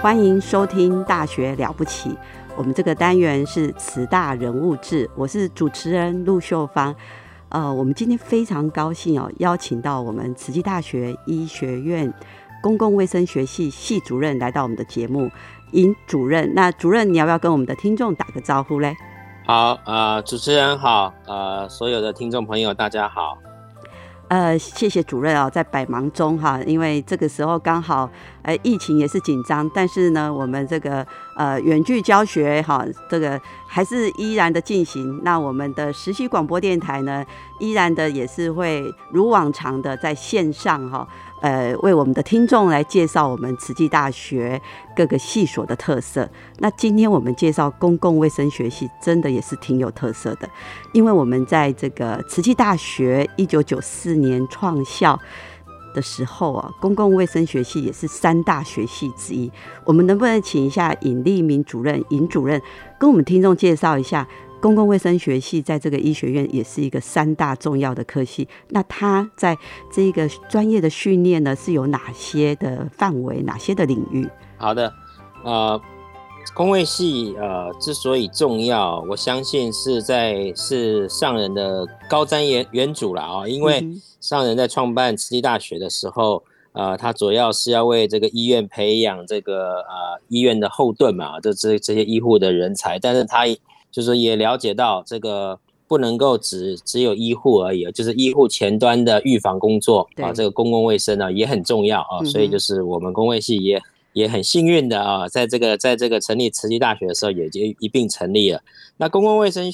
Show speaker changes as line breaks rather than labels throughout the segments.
欢迎收听《大学了不起》，我们这个单元是慈大人物志，我是主持人陆秀芳。呃，我们今天非常高兴哦，邀请到我们慈济大学医学院公共卫生学系系主任来到我们的节目，尹主任。那主任，你要不要跟我们的听众打个招呼嘞？
好，呃，主持人好，呃，所有的听众朋友大家好。
呃，谢谢主任啊，在百忙中哈，因为这个时候刚好，呃，疫情也是紧张，但是呢，我们这个呃远距教学哈，这个还是依然的进行。那我们的实习广播电台呢，依然的也是会如往常的在线上哈。呃，为我们的听众来介绍我们慈济大学各个系所的特色。那今天我们介绍公共卫生学系，真的也是挺有特色的，因为我们在这个慈济大学一九九四年创校的时候啊，公共卫生学系也是三大学系之一。我们能不能请一下尹立明主任、尹主任跟我们听众介绍一下？公共卫生学系在这个医学院也是一个三大重要的科系。那它在这个专业的训练呢，是有哪些的范围、哪些的领域？
好的，呃，公卫系呃之所以重要，我相信是在是上人的高瞻远远瞩了啊。因为上人在创办慈济大学的时候，呃，他主要是要为这个医院培养这个呃医院的后盾嘛，这这这些医护的人才，但是他。就是也了解到这个不能够只只有医护而已，就是医护前端的预防工作啊，这个公共卫生呢也很重要啊，所以就是我们公卫系也也很幸运的啊，在这个在这个成立慈济大学的时候也就一并成立了。那公共卫生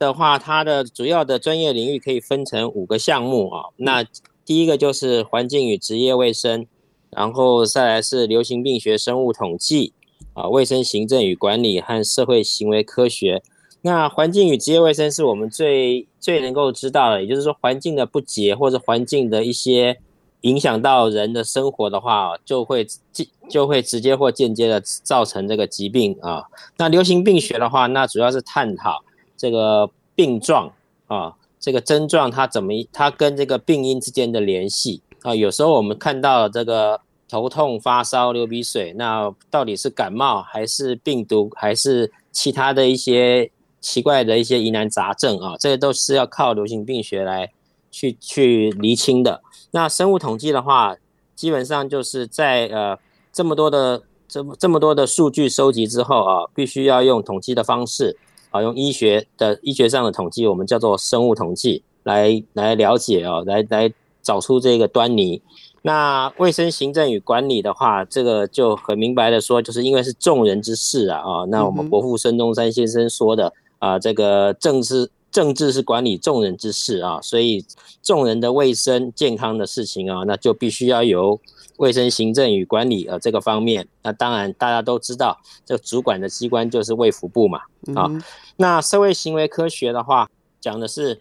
的话，它的主要的专业领域可以分成五个项目啊，那第一个就是环境与职业卫生，然后再来是流行病学、生物统计啊，卫生行政与管理和社会行为科学。那环境与职业卫生是我们最最能够知道的，也就是说，环境的不洁或者环境的一些影响到人的生活的话，就会就就会直接或间接的造成这个疾病啊。那流行病学的话，那主要是探讨这个病状啊，这个症状它怎么它跟这个病因之间的联系啊。有时候我们看到这个头痛、发烧、流鼻水，那到底是感冒还是病毒还是其他的一些？奇怪的一些疑难杂症啊，这些都是要靠流行病学来去去厘清的。那生物统计的话，基本上就是在呃这么多的这么这么多的数据收集之后啊，必须要用统计的方式啊，用医学的医学上的统计，我们叫做生物统计来来了解啊，来来找出这个端倪。那卫生行政与管理的话，这个就很明白的说，就是因为是众人之事啊啊，那我们国父孙中山先生说的。啊，这个政治政治是管理众人之事啊，所以众人的卫生健康的事情啊，那就必须要由卫生行政与管理呃这个方面。那当然大家都知道，这主管的机关就是卫福部嘛。啊，那社会行为科学的话，讲的是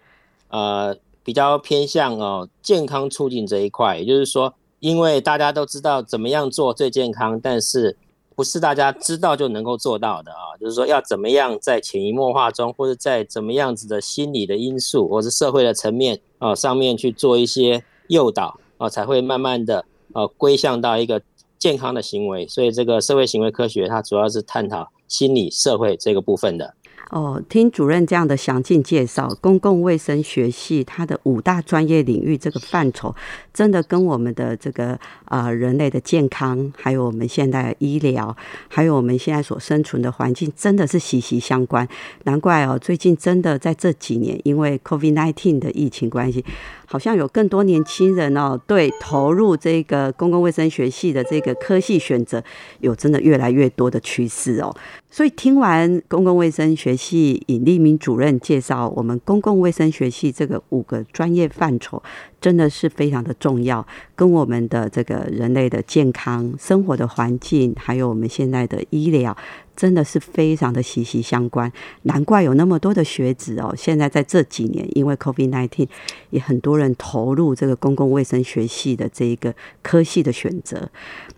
呃比较偏向哦健康促进这一块，也就是说，因为大家都知道怎么样做最健康，但是。不是大家知道就能够做到的啊，就是说要怎么样在潜移默化中，或者在怎么样子的心理的因素，或者社会的层面啊上面去做一些诱导啊，才会慢慢的呃归向到一个健康的行为。所以这个社会行为科学它主要是探讨心理社会这个部分的。
哦，听主任这样的详尽介绍，公共卫生学系它的五大专业领域这个范畴，真的跟我们的这个啊人类的健康，还有我们现代医疗，还有我们现在所生存的环境，真的是息息相关。难怪哦，最近真的在这几年，因为 COVID-19 的疫情关系。好像有更多年轻人哦，对投入这个公共卫生学系的这个科系选择，有真的越来越多的趋势哦。所以听完公共卫生学系尹立明主任介绍，我们公共卫生学系这个五个专业范畴，真的是非常的重要，跟我们的这个人类的健康、生活的环境，还有我们现在的医疗。真的是非常的息息相关，难怪有那么多的学子哦。现在在这几年，因为 COVID-19，也很多人投入这个公共卫生学系的这一个科系的选择。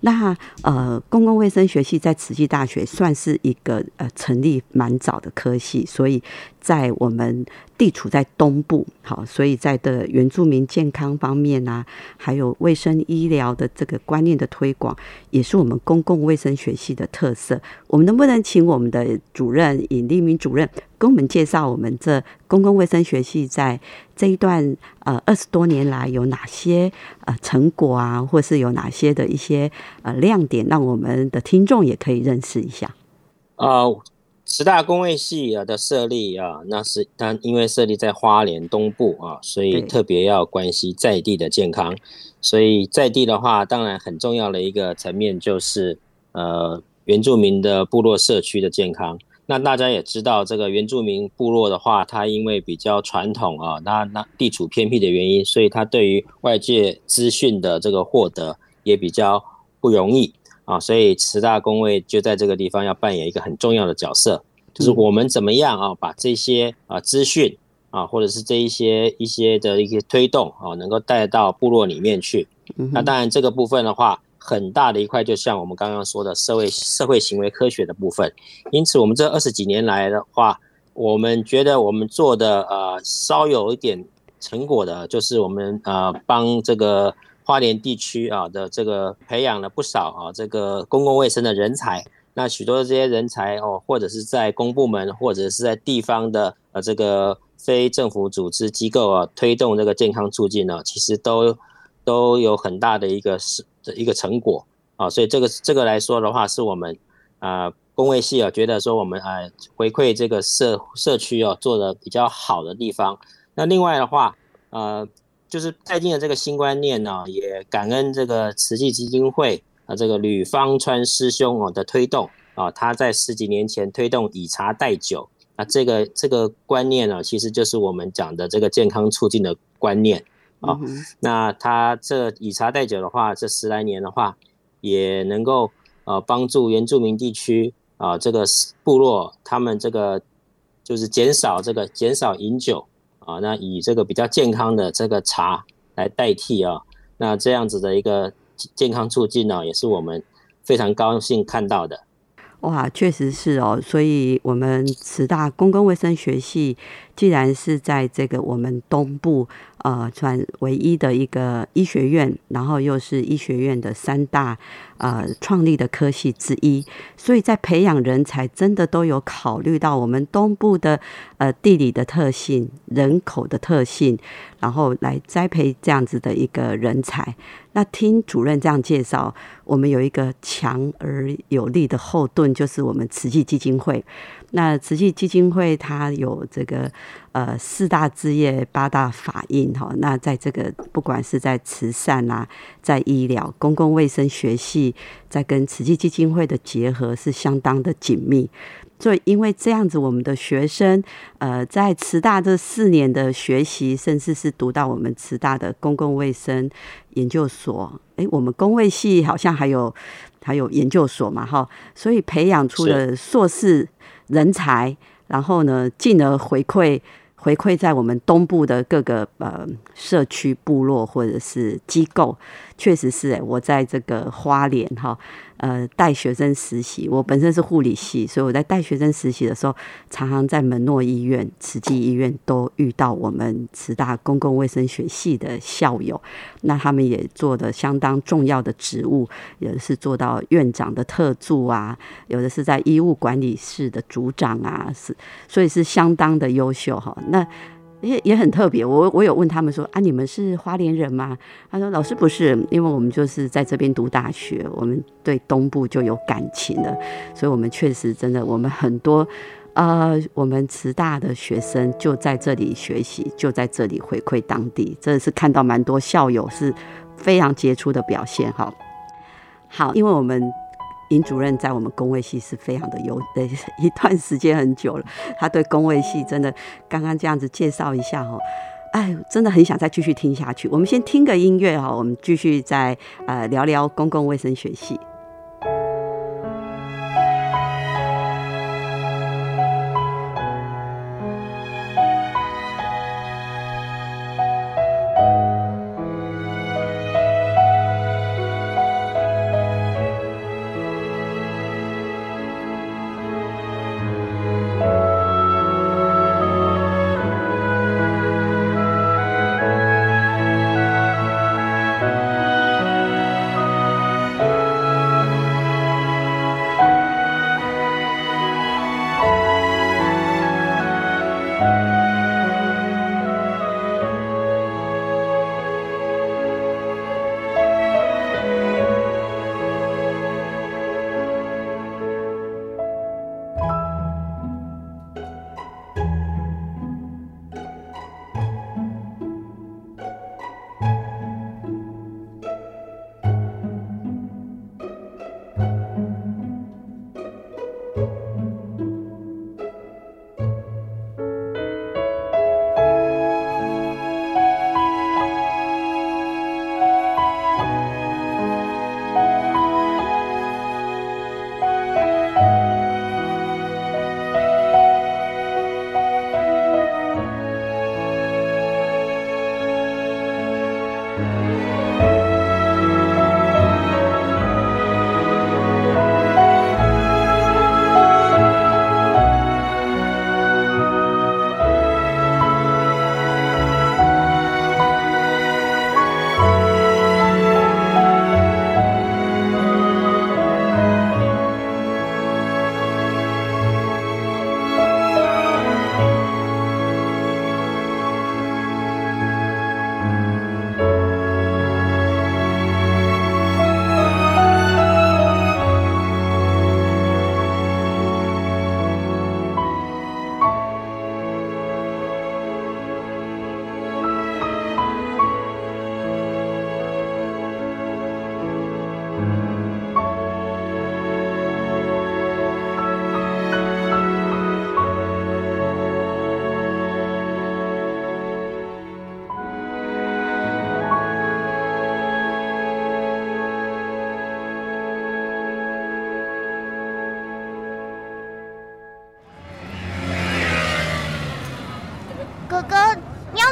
那呃，公共卫生学系在慈济大学算是一个呃成立蛮早的科系，所以。在我们地处在东部，好，所以在的原住民健康方面啊，还有卫生医疗的这个观念的推广，也是我们公共卫生学系的特色。我们能不能请我们的主任尹立明主任跟我们介绍我们这公共卫生学系在这一段呃二十多年来有哪些呃成果啊，或是有哪些的一些呃亮点，让我们的听众也可以认识一下
啊。十大工位系啊的设立啊，那是它因为设立在花莲东部啊，所以特别要关心在地的健康。所以在地的话，当然很重要的一个层面就是呃原住民的部落社区的健康。那大家也知道，这个原住民部落的话，它因为比较传统啊，那那地处偏僻的原因，所以它对于外界资讯的这个获得也比较不容易。啊，所以十大工位就在这个地方要扮演一个很重要的角色，就是我们怎么样啊，把这些啊资讯啊，或者是这一些一些的一些推动啊，能够带到部落里面去。那当然这个部分的话，很大的一块，就像我们刚刚说的社会社会行为科学的部分。因此，我们这二十几年来的话，我们觉得我们做的呃稍有一点成果的，就是我们呃帮这个。花莲地区啊的这个培养了不少啊这个公共卫生的人才，那许多的这些人才哦，或者是在公部门，或者是在地方的呃这个非政府组织机构啊，推动这个健康促进呢，其实都都有很大的一个是的一个成果啊，所以这个这个来说的话，是我们啊公卫系啊觉得说我们啊回馈这个社社区哦做的比较好的地方。那另外的话呃。就是带进了这个新观念呢，也感恩这个慈济基金会啊，这个吕方川师兄哦的推动啊，他在十几年前推动以茶代酒啊，这个这个观念呢，其实就是我们讲的这个健康促进的观念啊。那他这以茶代酒的话，这十来年的话，也能够呃帮助原住民地区啊这个部落他们这个就是减少这个减少饮酒。啊，那以这个比较健康的这个茶来代替啊，那这样子的一个健康促进呢，也是我们非常高兴看到的。
哇，确实是哦，所以我们慈大公共卫生学系既然是在这个我们东部。呃，算唯一的一个医学院，然后又是医学院的三大呃创立的科系之一，所以在培养人才，真的都有考虑到我们东部的呃地理的特性、人口的特性，然后来栽培这样子的一个人才。那听主任这样介绍，我们有一个强而有力的后盾，就是我们慈济基金会。那慈济基金会它有这个呃四大职业八大法印哈，那在这个不管是在慈善啊，在医疗、公共卫生学系，在跟慈济基金会的结合是相当的紧密。所以因为这样子，我们的学生呃在慈大这四年的学习，甚至是读到我们慈大的公共卫生研究所，诶，我们公卫系好像还有还有研究所嘛哈，所以培养出了硕士。人才，然后呢，进而回馈回馈在我们东部的各个呃社区部落或者是机构，确实是哎，我在这个花莲哈，呃，带学生实习。我本身是护理系，所以我在带学生实习的时候，常常在门诺医院、慈济医院都遇到我们慈大公共卫生学系的校友。那他们也做的相当重要的职务，有的是做到院长的特助啊，有的是在医务管理室的组长啊，是所以是相当的优秀哈。那也也很特别，我我有问他们说啊，你们是花莲人吗？他说老师不是，因为我们就是在这边读大学，我们对东部就有感情了，所以我们确实真的，我们很多呃，我们慈大的学生就在这里学习，就在这里回馈当地，真的是看到蛮多校友是非常杰出的表现哈。好，因为我们。林主任在我们工位系是非常的有，的一段时间很久了。他对工位系真的刚刚这样子介绍一下哦，哎，真的很想再继续听下去。我们先听个音乐哈，我们继续再呃聊聊公共卫生学系。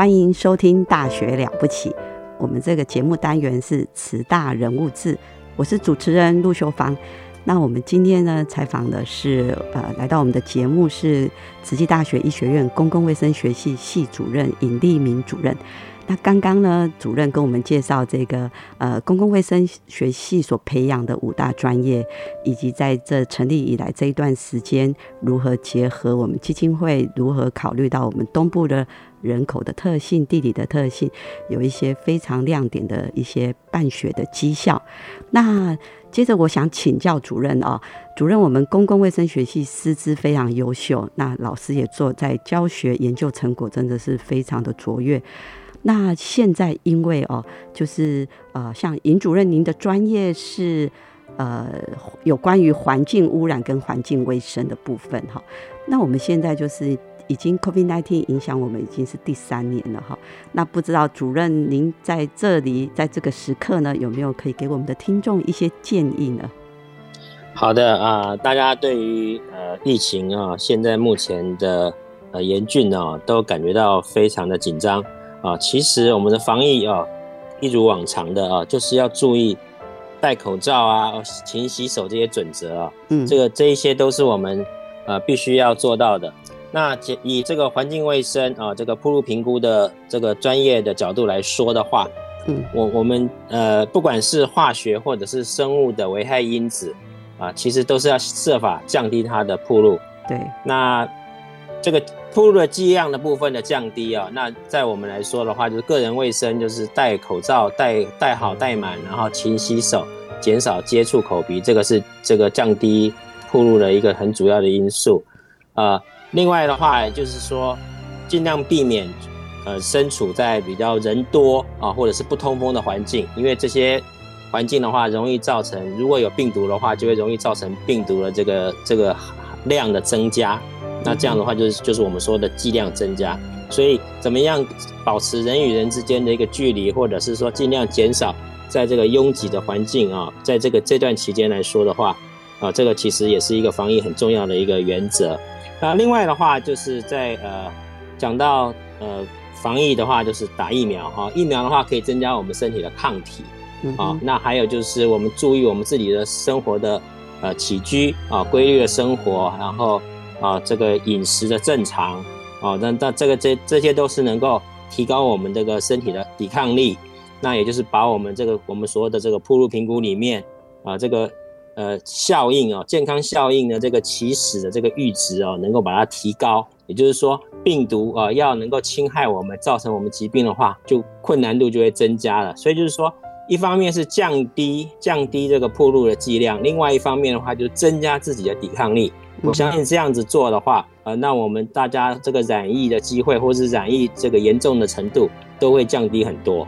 欢迎收听《大学了不起》。我们这个节目单元是慈大人物志，我是主持人陆秀芳。那我们今天呢，采访的是呃，来到我们的节目是慈济大学医学院公共卫生学系系主任尹立明主任。那刚刚呢，主任跟我们介绍这个呃公共卫生学系所培养的五大专业，以及在这成立以来这一段时间，如何结合我们基金会，如何考虑到我们东部的人口的特性、地理的特性，有一些非常亮点的一些办学的绩效。那接着我想请教主任啊，主任，我们公共卫生学系师资非常优秀，那老师也做在教学研究成果真的是非常的卓越。那现在因为哦，就是呃，像尹主任，您的专业是呃有关于环境污染跟环境卫生的部分哈。那我们现在就是已经 COVID-19 影响我们已经是第三年了哈。那不知道主任您在这里在这个时刻呢，有没有可以给我们的听众一些建议呢？
好的啊，大家对于呃疫情啊，现在目前的呃严峻啊，都感觉到非常的紧张啊。其实我们的防疫啊，一如往常的啊，就是要注意戴口罩啊、勤洗手这些准则啊。嗯，这个这一些都是我们呃必须要做到的。那以这个环境卫生啊，这个铺路评估的这个专业的角度来说的话，嗯，我我们呃不管是化学或者是生物的危害因子。啊，其实都是要设法降低它的铺路。
对，
那这个铺路的剂量的部分的降低啊，那在我们来说的话，就是个人卫生，就是戴口罩，戴戴好戴满，然后勤洗手，减少接触口鼻，这个是这个降低铺路的一个很主要的因素。呃，另外的话就是说，尽量避免呃身处在比较人多啊，或者是不通风的环境，因为这些。环境的话，容易造成如果有病毒的话，就会容易造成病毒的这个这个量的增加。那这样的话，就是就是我们说的剂量增加。所以，怎么样保持人与人之间的一个距离，或者是说尽量减少在这个拥挤的环境啊，在这个这段期间来说的话，啊，这个其实也是一个防疫很重要的一个原则。那另外的话，就是在呃讲到呃防疫的话，就是打疫苗哈，疫苗的话可以增加我们身体的抗体。啊，那还有就是我们注意我们自己的生活的呃起居啊，规律的生活，然后啊这个饮食的正常啊，那那这个这这些都是能够提高我们这个身体的抵抗力。那也就是把我们这个我们所有的这个铺路评估里面啊这个呃效应啊健康效应的这个起始的这个阈值啊，能够把它提高。也就是说，病毒啊要能够侵害我们，造成我们疾病的话，就困难度就会增加了。所以就是说。一方面是降低降低这个铺路的剂量，另外一方面的话就是增加自己的抵抗力。我相信这样子做的话，呃，那我们大家这个染疫的机会，或是染疫这个严重的程度，都会降低很多。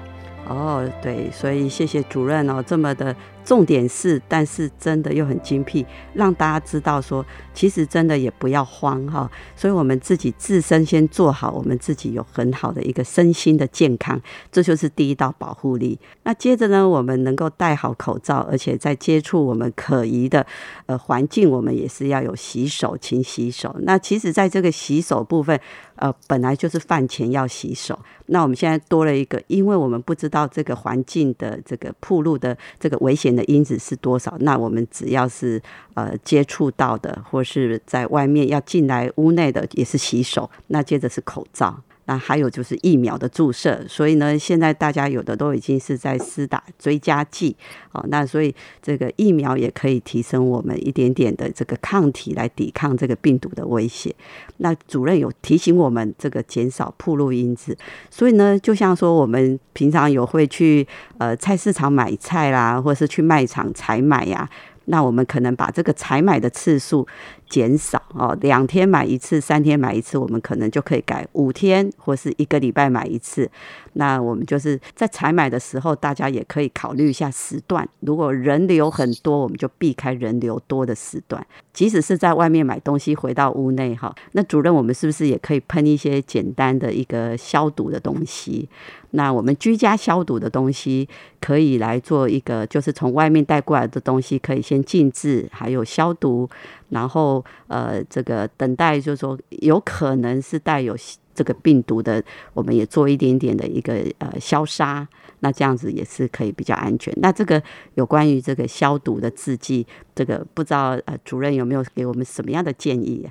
哦，对，所以谢谢主任哦，这么的。重点是，但是真的又很精辟，让大家知道说，其实真的也不要慌哈。所以，我们自己自身先做好，我们自己有很好的一个身心的健康，这就是第一道保护力。那接着呢，我们能够戴好口罩，而且在接触我们可疑的呃环境，我们也是要有洗手、勤洗手。那其实，在这个洗手部分，呃，本来就是饭前要洗手。那我们现在多了一个，因为我们不知道这个环境的这个铺路的这个危险。的因子是多少？那我们只要是呃接触到的，或是在外面要进来屋内的，也是洗手。那接着是口罩。还有就是疫苗的注射，所以呢，现在大家有的都已经是在施打追加剂，哦，那所以这个疫苗也可以提升我们一点点的这个抗体来抵抗这个病毒的威胁。那主任有提醒我们这个减少铺路因子，所以呢，就像说我们平常有会去呃菜市场买菜啦，或是去卖场采买呀，那我们可能把这个采买的次数。减少哦，两天买一次，三天买一次，我们可能就可以改五天或是一个礼拜买一次。那我们就是在采买的时候，大家也可以考虑一下时段。如果人流很多，我们就避开人流多的时段。即使是在外面买东西，回到屋内哈，那主任，我们是不是也可以喷一些简单的一个消毒的东西？那我们居家消毒的东西可以来做一个，就是从外面带过来的东西，可以先静置，还有消毒。然后，呃，这个等待就是说，有可能是带有这个病毒的，我们也做一点点的一个呃消杀，那这样子也是可以比较安全。那这个有关于这个消毒的制剂，这个不知道呃主任有没有给我们什么样的建议？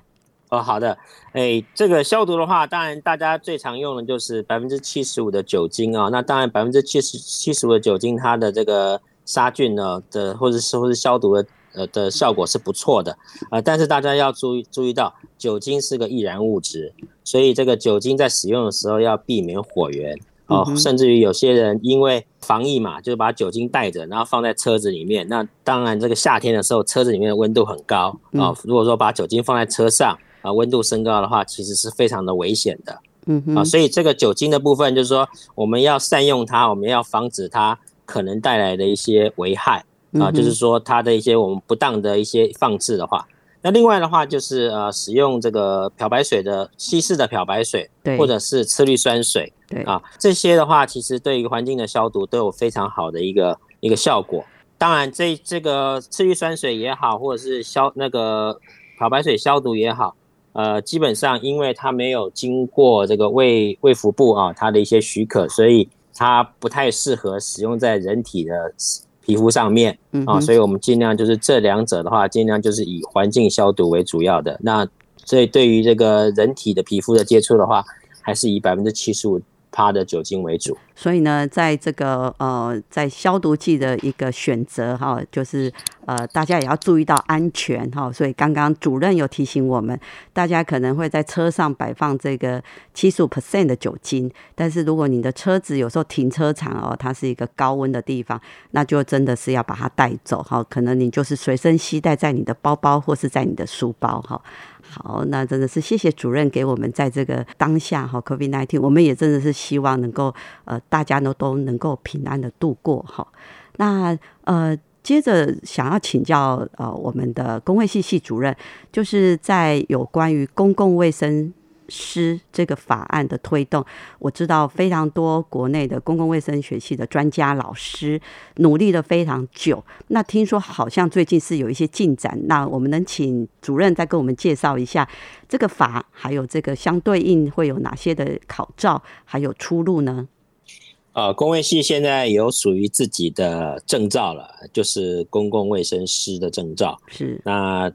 哦，好的，哎，这个消毒的话，当然大家最常用的就是百分之七十五的酒精啊。那当然百分之七十七十五的酒精，它的这个杀菌呢的，或者是或是消毒的。呃的效果是不错的，呃，但是大家要注意注意到，酒精是个易燃物质，所以这个酒精在使用的时候要避免火源哦，甚至于有些人因为防疫嘛，就是把酒精带着，然后放在车子里面。那当然，这个夏天的时候，车子里面的温度很高啊，如果说把酒精放在车上啊，温度升高的话，其实是非常的危险的
嗯哼
啊，所以这个酒精的部分就是说我们要善用它，我们要防止它可能带来的一些危害啊，就是说它的一些我们不当的一些放置的话。那另外的话就是呃，使用这个漂白水的稀释的漂白水，
对
或者是次氯酸水，
对
啊，这些的话其实对于环境的消毒都有非常好的一个一个效果。当然这这个次氯酸水也好，或者是消那个漂白水消毒也好，呃，基本上因为它没有经过这个卫卫福部啊它的一些许可，所以它不太适合使用在人体的皮肤上面啊，所以我们尽量就是这两者的话，尽量就是以环境消毒为主要的。那所以对于这个人体的皮肤的接触的话，还是以百分之七十五趴的酒精为主。
所以呢，在这个呃，在消毒剂的一个选择哈，就是呃，大家也要注意到安全哈。所以刚刚主任有提醒我们，大家可能会在车上摆放这个七十五 percent 的酒精，但是如果你的车子有时候停车场哦，它是一个高温的地方，那就真的是要把它带走哈。可能你就是随身携带在你的包包或是在你的书包哈。好，那真的是谢谢主任给我们在这个当下哈，COVID nineteen，我们也真的是希望能够呃，大家呢都能够平安的度过哈。那呃，接着想要请教呃我们的工卫系系主任，就是在有关于公共卫生。师这个法案的推动，我知道非常多国内的公共卫生学系的专家老师努力了非常久。那听说好像最近是有一些进展，那我们能请主任再跟我们介绍一下这个法，还有这个相对应会有哪些的考照，还有出路呢？
呃，公卫系现在有属于自己的证照了，就是公共卫生师的证照。
是
那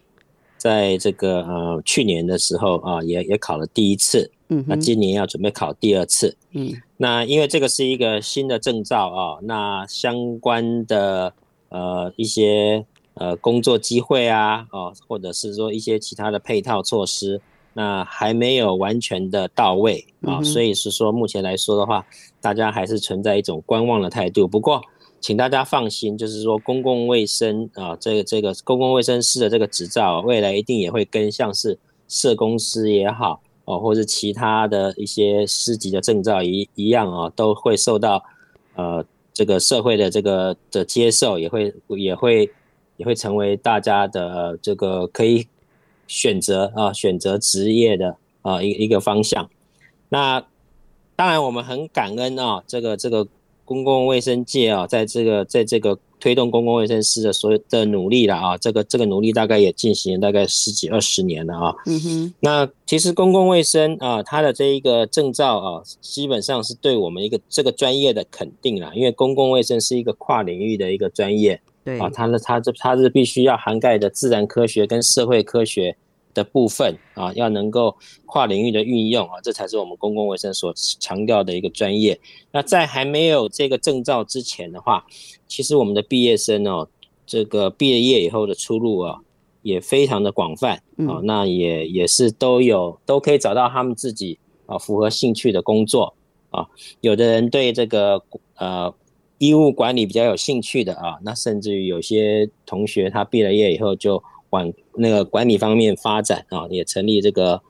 在这个呃去年的时候啊，也也考了第一次，
嗯，
那今年要准备考第二次。
嗯
那因为这个是一个新的证照啊，那相关的呃一些呃工作机会啊，哦，或者是说一些其他的配套措施，那还没有完全的到位啊，
嗯
所以是说目前来说的话，大家还是存在一种观望的态度。不过，请大家放心，就是说公共卫生啊，这个这个公共卫生师的这个执照，未来一定也会跟像是社工师也好。哦，或是其他的一些师级的证照一一样哦，都会受到呃这个社会的这个的接受，也会也会也会成为大家的、呃、这个可以选择啊选择职业的啊一一个方向。那当然，我们很感恩啊，这个这个公共卫生界啊，在这个在这个推动公共卫生师的所有的努力了啊，这个这个努力大概也进行了大概十几二十年了啊。
嗯哼，
那其实公共卫生啊，它的这一个证照啊，基本上是对我们一个这个专业的肯定啦。因为公共卫生是一个跨领域的一个专业
对
啊，它的它这它是必须要涵盖的自然科学跟社会科学的部分啊，要能够跨领域的运用啊，这才是我们公共卫生所强调的一个专业。那在还没有这个证照之前的话，其实我们的毕业生哦，这个毕业业以后的出路啊，也非常的广泛啊，那也也是都有都可以找到他们自己啊符合兴趣的工作啊。有的人对这个呃医务管理比较有兴趣的啊，那甚至于有些同学他毕了业以后就往那个管理方面发展啊，也成立这个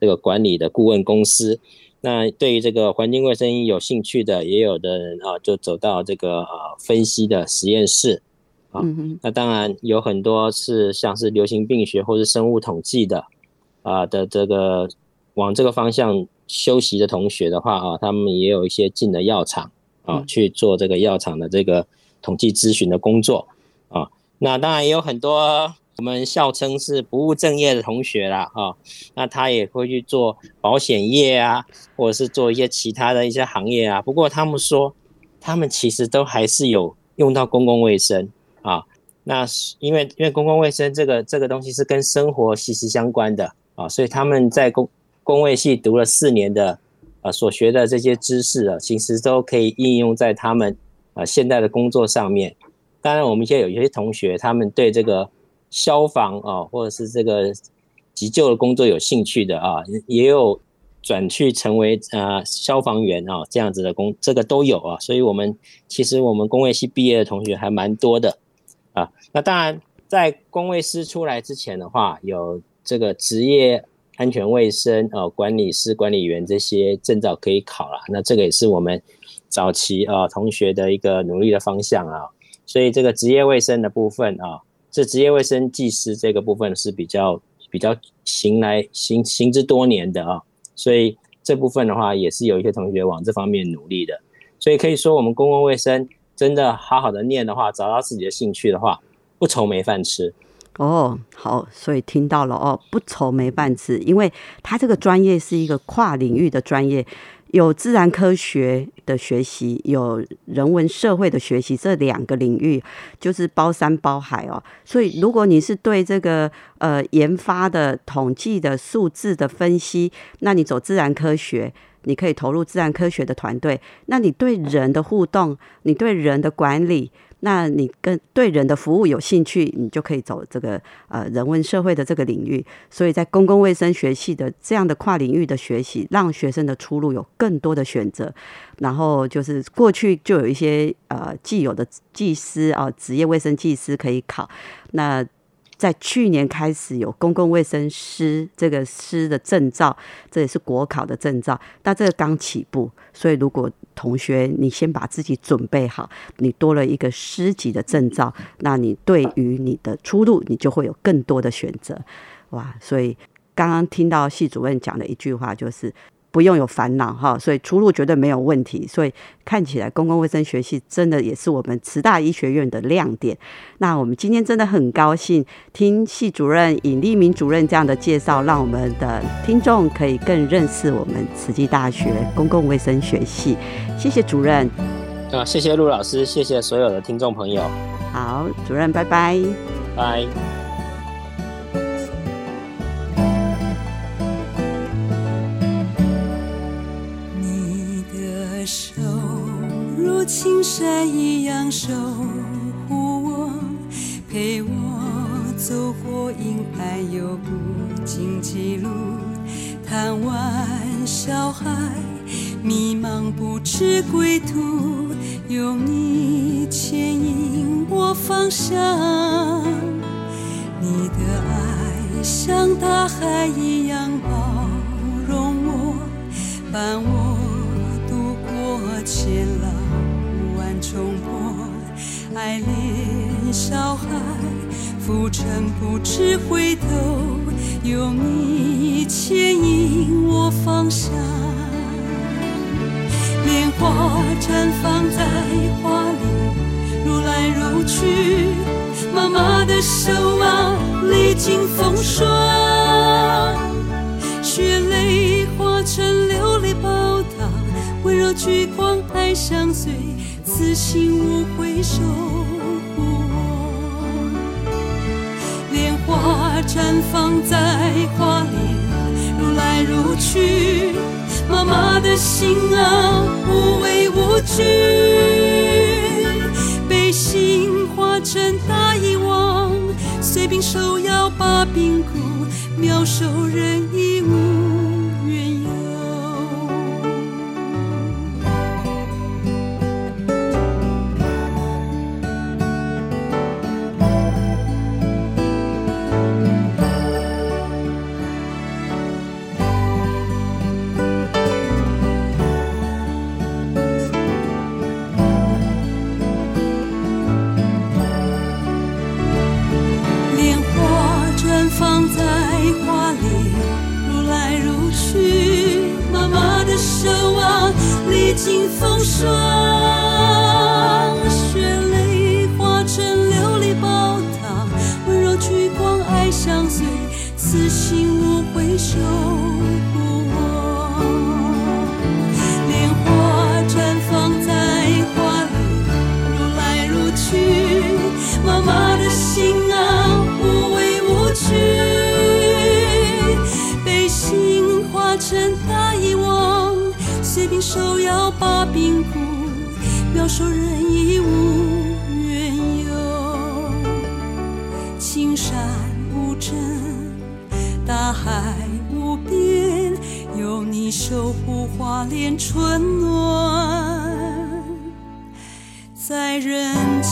这个管理的顾问公司。那对于这个环境卫生有兴趣的，也有的人啊，就走到这个呃分析的实验室啊。
嗯，
那当然有很多是像是流行病学或是生物统计的啊的这个往这个方向修习的同学的话啊，他们也有一些进了药厂啊
嗯
去做这个药厂的这个统计咨询的工作啊。那当然也有很多我们笑称是不务正业的同学啦啊，那他也会去做保险业啊，或者是做一些其他的一些行业啊。不过他们说，他们其实都还是有用到公共卫生啊。那是因为因为公共卫生这个这个东西是跟生活息息相关的啊，所以他们在公公卫系读了四年的呃所学的这些知识啊，其实都可以应用在他们呃现在的工作上面。当然，我们现在有一些同学，他们对这个消防啊，或者是这个急救的工作有兴趣的啊，也有转去成为呃消防员啊这样子的工，这个都有啊。所以，我们其实我们工卫系毕业的同学还蛮多的啊。那当然，在工卫师出来之前的话，有这个职业安全卫生呃管理师、管理员这些证照可以考了。那这个也是我们早期啊同学的一个努力的方向啊。所以这个职业卫生的部分啊，这职业卫生技师这个部分是比较比较行来行行之多年的啊。所以这部分的话，也是有一些同学往这方面努力的。所以可以说，我们公共卫生真的好好的念的话，找到自己的兴趣的话，不愁没饭吃。
哦，好，所以听到了哦，不愁没饭吃，因为他这个专业是一个跨领域的专业，有自然科学的学习，有人文社会的学习，这两个领域就是包山包海哦。所以如果你是对这个呃研发的、统计的、数字的分析，那你走自然科学。你可以投入自然科学的团队，那你对人的互动，你对人的管理，那你跟对人的服务有兴趣，你就可以走这个呃人文社会的这个领域。所以在公共卫生学系的这样的跨领域的学习，让学生的出路有更多的选择。然后就是过去就有一些呃既有的技师啊，职业卫生技师可以考，那。在去年开始有公共卫生师这个师的证照，这也是国考的证照。那这个刚起步，所以如果同学你先把自己准备好，你多了一个师级的证照，那你对于你的出路，你就会有更多的选择。哇！所以刚刚听到系主任讲的一句话就是。不用有烦恼哈，所以出路绝对没有问题。所以看起来公共卫生学系真的也是我们慈大医学院的亮点。那我们今天真的很高兴听系主任尹立明主任这样的介绍，让我们的听众可以更认识我们慈济大学公共卫生学系。谢谢主任。
啊，谢谢陆老师，谢谢所有的听众朋友。
好，主任，拜拜。
拜。
青山一样守护我，陪我走过阴暗又不荆棘路，贪玩小孩迷茫不知归途，有你牵引我方向。你的爱像大海一样包容我，伴我度过千。爱恋小孩，浮沉不知回头，有你牵引我方向。莲花绽放在花里，如来如去，妈妈的手啊，历经风霜，血泪化成琉璃宝塔，温柔聚光，爱相随。心无悔守护我，莲花绽放在花里，如来如去，妈妈的心啊，无畏无惧，悲心化成大遗忘，随病手摇把病苦，妙手霜雪泪化成琉璃宝塔，温柔聚光，爱相随，此心无悔守护我。莲花绽放在花里，如来如去，妈妈的心啊，无畏无惧。悲心化成大遗忘，随病手摇。多少人已无怨尤，青山无尽，大海无边，有你守护花莲春暖，在人。